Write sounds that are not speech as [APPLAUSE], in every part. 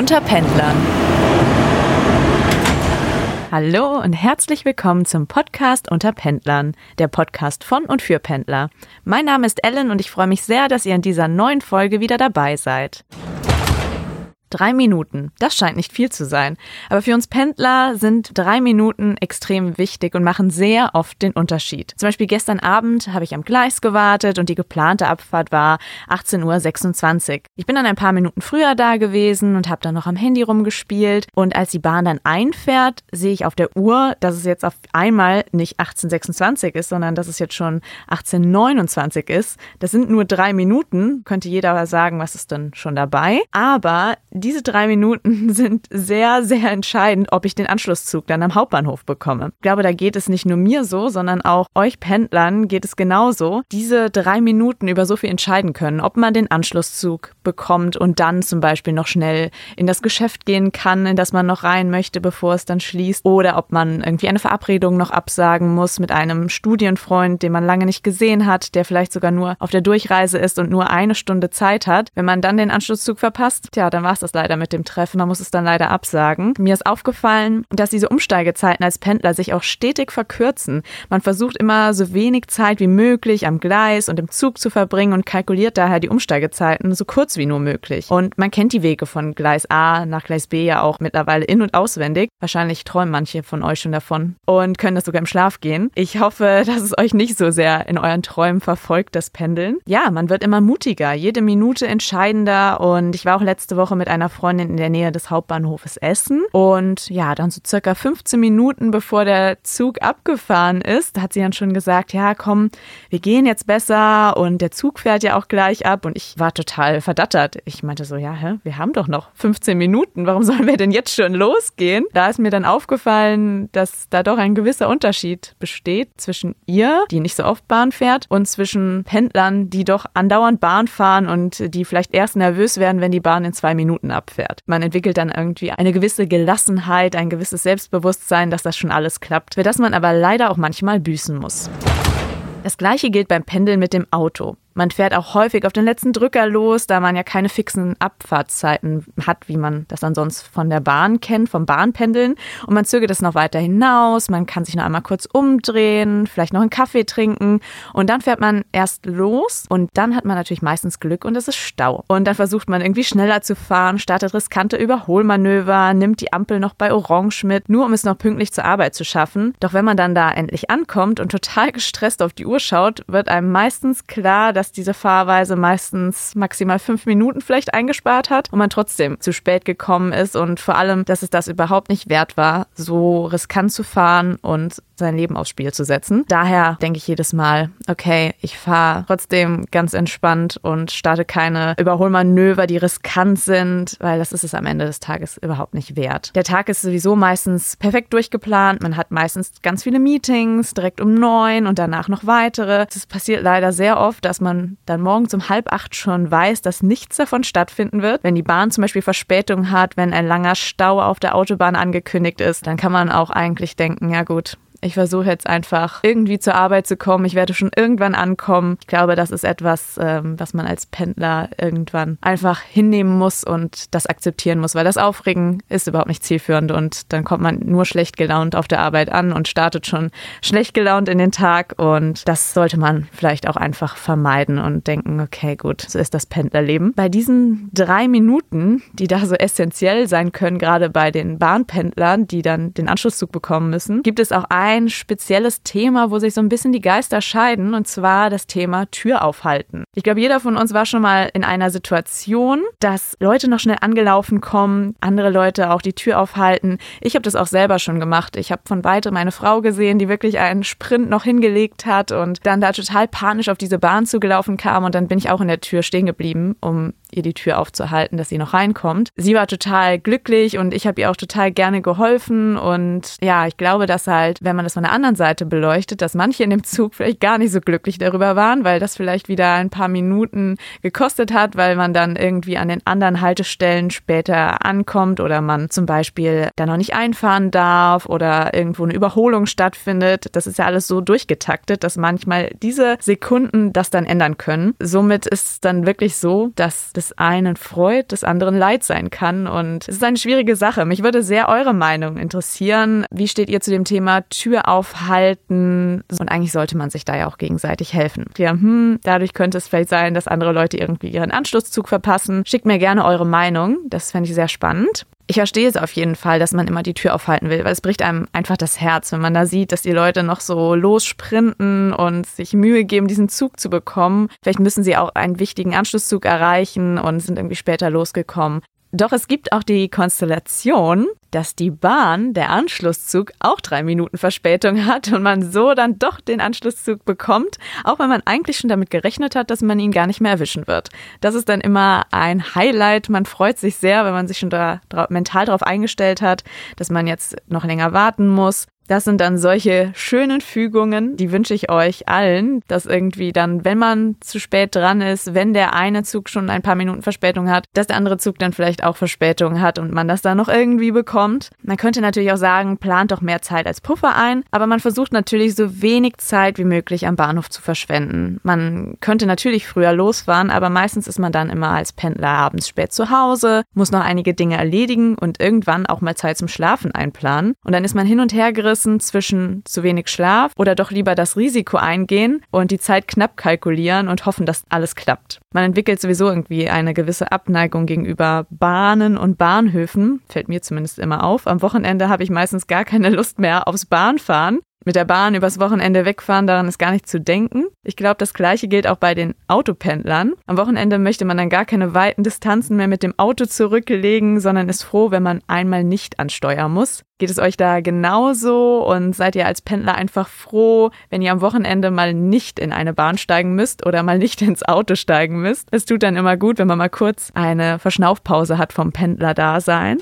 Unter Pendlern. Hallo und herzlich willkommen zum Podcast Unter Pendlern, der Podcast von und für Pendler. Mein Name ist Ellen und ich freue mich sehr, dass ihr in dieser neuen Folge wieder dabei seid. Drei Minuten, das scheint nicht viel zu sein. Aber für uns Pendler sind drei Minuten extrem wichtig und machen sehr oft den Unterschied. Zum Beispiel gestern Abend habe ich am Gleis gewartet und die geplante Abfahrt war 18.26 Uhr. Ich bin dann ein paar Minuten früher da gewesen und habe dann noch am Handy rumgespielt. Und als die Bahn dann einfährt, sehe ich auf der Uhr, dass es jetzt auf einmal nicht 18.26 ist, sondern dass es jetzt schon 18.29 ist. Das sind nur drei Minuten, könnte jeder sagen, was ist denn schon dabei. Aber diese drei Minuten [LAUGHS] sind sehr, sehr entscheidend, ob ich den Anschlusszug dann am Hauptbahnhof bekomme. Ich glaube, da geht es nicht nur mir so, sondern auch euch Pendlern geht es genauso. Diese drei Minuten über so viel entscheiden können, ob man den Anschlusszug bekommt und dann zum Beispiel noch schnell in das Geschäft gehen kann, in das man noch rein möchte, bevor es dann schließt, oder ob man irgendwie eine Verabredung noch absagen muss mit einem Studienfreund, den man lange nicht gesehen hat, der vielleicht sogar nur auf der Durchreise ist und nur eine Stunde Zeit hat. Wenn man dann den Anschlusszug verpasst, tja, dann war es das das leider mit dem Treffen. Man muss es dann leider absagen. Mir ist aufgefallen, dass diese Umsteigezeiten als Pendler sich auch stetig verkürzen. Man versucht immer so wenig Zeit wie möglich am Gleis und im Zug zu verbringen und kalkuliert daher die Umsteigezeiten so kurz wie nur möglich. Und man kennt die Wege von Gleis A nach Gleis B ja auch mittlerweile in- und auswendig. Wahrscheinlich träumen manche von euch schon davon und können das sogar im Schlaf gehen. Ich hoffe, dass es euch nicht so sehr in euren Träumen verfolgt, das Pendeln. Ja, man wird immer mutiger, jede Minute entscheidender und ich war auch letzte Woche mit einer einer Freundin in der Nähe des Hauptbahnhofes essen. Und ja, dann so circa 15 Minuten bevor der Zug abgefahren ist, hat sie dann schon gesagt, ja, komm, wir gehen jetzt besser und der Zug fährt ja auch gleich ab. Und ich war total verdattert. Ich meinte so, ja, hä, wir haben doch noch 15 Minuten. Warum sollen wir denn jetzt schon losgehen? Da ist mir dann aufgefallen, dass da doch ein gewisser Unterschied besteht zwischen ihr, die nicht so oft Bahn fährt, und zwischen Pendlern, die doch andauernd Bahn fahren und die vielleicht erst nervös werden, wenn die Bahn in zwei Minuten Minuten abfährt. Man entwickelt dann irgendwie eine gewisse Gelassenheit, ein gewisses Selbstbewusstsein, dass das schon alles klappt, für das man aber leider auch manchmal büßen muss. Das gleiche gilt beim Pendeln mit dem Auto. Man fährt auch häufig auf den letzten Drücker los, da man ja keine fixen Abfahrtszeiten hat, wie man das ansonsten von der Bahn kennt, vom Bahnpendeln. Und man zögert es noch weiter hinaus, man kann sich noch einmal kurz umdrehen, vielleicht noch einen Kaffee trinken und dann fährt man erst los und dann hat man natürlich meistens Glück und es ist Stau. Und dann versucht man irgendwie schneller zu fahren, startet riskante Überholmanöver, nimmt die Ampel noch bei Orange mit, nur um es noch pünktlich zur Arbeit zu schaffen. Doch wenn man dann da endlich ankommt und total gestresst auf die Uhr schaut, wird einem meistens klar, dass diese Fahrweise meistens maximal fünf Minuten vielleicht eingespart hat und man trotzdem zu spät gekommen ist und vor allem, dass es das überhaupt nicht wert war, so riskant zu fahren und sein Leben aufs Spiel zu setzen. Daher denke ich jedes Mal, okay, ich fahre trotzdem ganz entspannt und starte keine Überholmanöver, die riskant sind, weil das ist es am Ende des Tages überhaupt nicht wert. Der Tag ist sowieso meistens perfekt durchgeplant. Man hat meistens ganz viele Meetings direkt um neun und danach noch weitere. Es passiert leider sehr oft, dass man dann morgens um halb acht schon weiß, dass nichts davon stattfinden wird. Wenn die Bahn zum Beispiel Verspätung hat, wenn ein langer Stau auf der Autobahn angekündigt ist, dann kann man auch eigentlich denken, ja gut, ich versuche jetzt einfach irgendwie zur Arbeit zu kommen. Ich werde schon irgendwann ankommen. Ich glaube, das ist etwas, ähm, was man als Pendler irgendwann einfach hinnehmen muss und das akzeptieren muss, weil das Aufregen ist überhaupt nicht zielführend und dann kommt man nur schlecht gelaunt auf der Arbeit an und startet schon schlecht gelaunt in den Tag und das sollte man vielleicht auch einfach vermeiden und denken, okay, gut, so ist das Pendlerleben. Bei diesen drei Minuten, die da so essentiell sein können, gerade bei den Bahnpendlern, die dann den Anschlusszug bekommen müssen, gibt es auch ein ein spezielles Thema, wo sich so ein bisschen die Geister scheiden, und zwar das Thema Tür aufhalten. Ich glaube, jeder von uns war schon mal in einer Situation, dass Leute noch schnell angelaufen kommen, andere Leute auch die Tür aufhalten. Ich habe das auch selber schon gemacht. Ich habe von weitem meine Frau gesehen, die wirklich einen Sprint noch hingelegt hat und dann da total panisch auf diese Bahn zugelaufen kam und dann bin ich auch in der Tür stehen geblieben, um ihr die Tür aufzuhalten, dass sie noch reinkommt. Sie war total glücklich und ich habe ihr auch total gerne geholfen und ja, ich glaube, dass halt, wenn man das von der anderen Seite beleuchtet, dass manche in dem Zug vielleicht gar nicht so glücklich darüber waren, weil das vielleicht wieder ein paar Minuten gekostet hat, weil man dann irgendwie an den anderen Haltestellen später ankommt oder man zum Beispiel da noch nicht einfahren darf oder irgendwo eine Überholung stattfindet. Das ist ja alles so durchgetaktet, dass manchmal diese Sekunden das dann ändern können. Somit ist es dann wirklich so, dass des einen Freud, des anderen Leid sein kann. Und es ist eine schwierige Sache. Mich würde sehr eure Meinung interessieren. Wie steht ihr zu dem Thema Tür aufhalten? Und eigentlich sollte man sich da ja auch gegenseitig helfen. Ja, hm, dadurch könnte es vielleicht sein, dass andere Leute irgendwie ihren Anschlusszug verpassen. Schickt mir gerne eure Meinung. Das fände ich sehr spannend. Ich verstehe es auf jeden Fall, dass man immer die Tür aufhalten will, weil es bricht einem einfach das Herz, wenn man da sieht, dass die Leute noch so lossprinten und sich Mühe geben, diesen Zug zu bekommen. Vielleicht müssen sie auch einen wichtigen Anschlusszug erreichen und sind irgendwie später losgekommen. Doch es gibt auch die Konstellation, dass die Bahn, der Anschlusszug, auch drei Minuten Verspätung hat und man so dann doch den Anschlusszug bekommt, auch wenn man eigentlich schon damit gerechnet hat, dass man ihn gar nicht mehr erwischen wird. Das ist dann immer ein Highlight. Man freut sich sehr, wenn man sich schon da, mental darauf eingestellt hat, dass man jetzt noch länger warten muss. Das sind dann solche schönen Fügungen, die wünsche ich euch allen, dass irgendwie dann, wenn man zu spät dran ist, wenn der eine Zug schon ein paar Minuten Verspätung hat, dass der andere Zug dann vielleicht auch Verspätung hat und man das dann noch irgendwie bekommt. Man könnte natürlich auch sagen, plant doch mehr Zeit als Puffer ein, aber man versucht natürlich so wenig Zeit wie möglich am Bahnhof zu verschwenden. Man könnte natürlich früher losfahren, aber meistens ist man dann immer als Pendler abends spät zu Hause, muss noch einige Dinge erledigen und irgendwann auch mal Zeit zum Schlafen einplanen. Und dann ist man hin und her gerissen gerissen zwischen zu wenig Schlaf oder doch lieber das Risiko eingehen und die Zeit knapp kalkulieren und hoffen, dass alles klappt. Man entwickelt sowieso irgendwie eine gewisse Abneigung gegenüber Bahnen und Bahnhöfen, fällt mir zumindest immer auf. Am Wochenende habe ich meistens gar keine Lust mehr aufs Bahnfahren mit der Bahn übers Wochenende wegfahren, daran ist gar nicht zu denken. Ich glaube, das gleiche gilt auch bei den Autopendlern. Am Wochenende möchte man dann gar keine weiten Distanzen mehr mit dem Auto zurücklegen, sondern ist froh, wenn man einmal nicht ansteuern muss. Geht es euch da genauso und seid ihr als Pendler einfach froh, wenn ihr am Wochenende mal nicht in eine Bahn steigen müsst oder mal nicht ins Auto steigen müsst? Es tut dann immer gut, wenn man mal kurz eine Verschnaufpause hat vom Pendler-Dasein.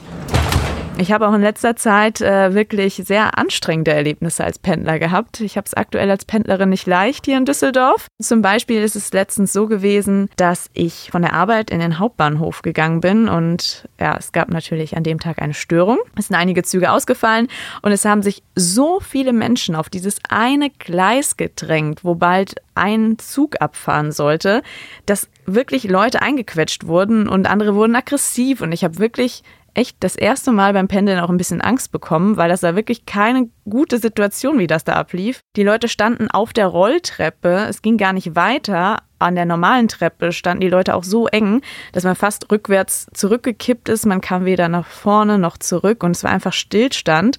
Ich habe auch in letzter Zeit äh, wirklich sehr anstrengende Erlebnisse als Pendler gehabt. Ich habe es aktuell als Pendlerin nicht leicht hier in Düsseldorf. Zum Beispiel ist es letztens so gewesen, dass ich von der Arbeit in den Hauptbahnhof gegangen bin und ja, es gab natürlich an dem Tag eine Störung. Es sind einige Züge ausgefallen und es haben sich so viele Menschen auf dieses eine Gleis gedrängt, wo bald ein Zug abfahren sollte, dass wirklich Leute eingequetscht wurden und andere wurden aggressiv und ich habe wirklich echt das erste Mal beim Pendeln auch ein bisschen Angst bekommen, weil das da wirklich keine gute Situation, wie das da ablief. Die Leute standen auf der Rolltreppe, es ging gar nicht weiter, an der normalen Treppe standen die Leute auch so eng, dass man fast rückwärts zurückgekippt ist. Man kam weder nach vorne noch zurück und es war einfach Stillstand.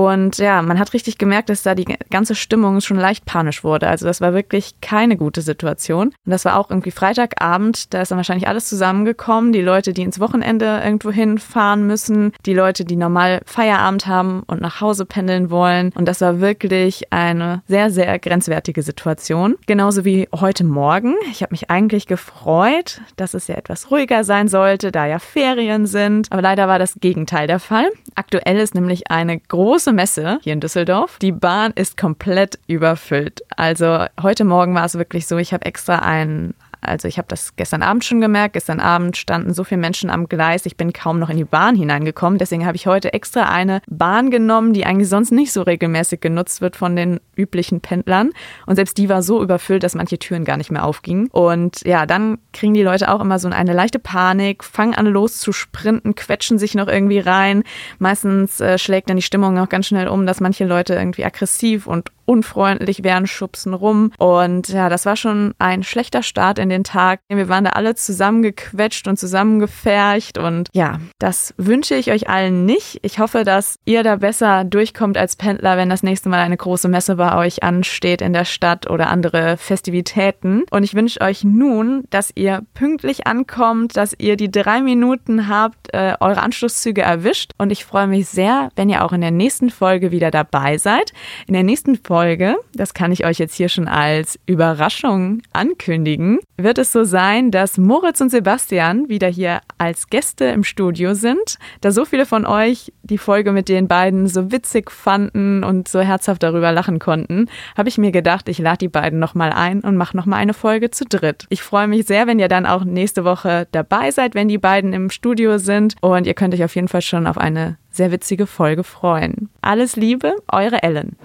Und ja, man hat richtig gemerkt, dass da die ganze Stimmung schon leicht panisch wurde. Also das war wirklich keine gute Situation. Und das war auch irgendwie Freitagabend. Da ist dann wahrscheinlich alles zusammengekommen. Die Leute, die ins Wochenende irgendwo hinfahren müssen, die Leute, die normal Feierabend haben und nach Hause pendeln wollen. Und das war wirklich eine sehr, sehr grenzwertige Situation. Genauso wie heute Morgen. Ich habe mich eigentlich gefreut, dass es ja etwas ruhiger sein sollte, da ja Ferien sind. Aber leider war das Gegenteil der Fall. Aktuell ist nämlich eine große Messe hier in Düsseldorf. Die Bahn ist komplett überfüllt. Also heute Morgen war es wirklich so, ich habe extra einen also ich habe das gestern Abend schon gemerkt. Gestern Abend standen so viele Menschen am Gleis. Ich bin kaum noch in die Bahn hineingekommen. Deswegen habe ich heute extra eine Bahn genommen, die eigentlich sonst nicht so regelmäßig genutzt wird von den üblichen Pendlern. Und selbst die war so überfüllt, dass manche Türen gar nicht mehr aufgingen. Und ja, dann kriegen die Leute auch immer so eine leichte Panik, fangen an los zu sprinten, quetschen sich noch irgendwie rein. Meistens äh, schlägt dann die Stimmung auch ganz schnell um, dass manche Leute irgendwie aggressiv und unfreundlich werden, schubsen rum. Und ja, das war schon ein schlechter Start in den Tag. Wir waren da alle zusammengequetscht und zusammengefercht. Und ja, das wünsche ich euch allen nicht. Ich hoffe, dass ihr da besser durchkommt als Pendler, wenn das nächste Mal eine große Messe bei euch ansteht in der Stadt oder andere Festivitäten. Und ich wünsche euch nun, dass ihr pünktlich ankommt, dass ihr die drei Minuten habt, äh, eure Anschlusszüge erwischt. Und ich freue mich sehr, wenn ihr auch in der nächsten Folge wieder dabei seid. In der nächsten Folge Folge, das kann ich euch jetzt hier schon als Überraschung ankündigen, wird es so sein, dass Moritz und Sebastian wieder hier als Gäste im Studio sind. Da so viele von euch die Folge mit den beiden so witzig fanden und so herzhaft darüber lachen konnten, habe ich mir gedacht, ich lade die beiden nochmal ein und mache nochmal eine Folge zu dritt. Ich freue mich sehr, wenn ihr dann auch nächste Woche dabei seid, wenn die beiden im Studio sind und ihr könnt euch auf jeden Fall schon auf eine sehr witzige Folge freuen. Alles Liebe, eure Ellen.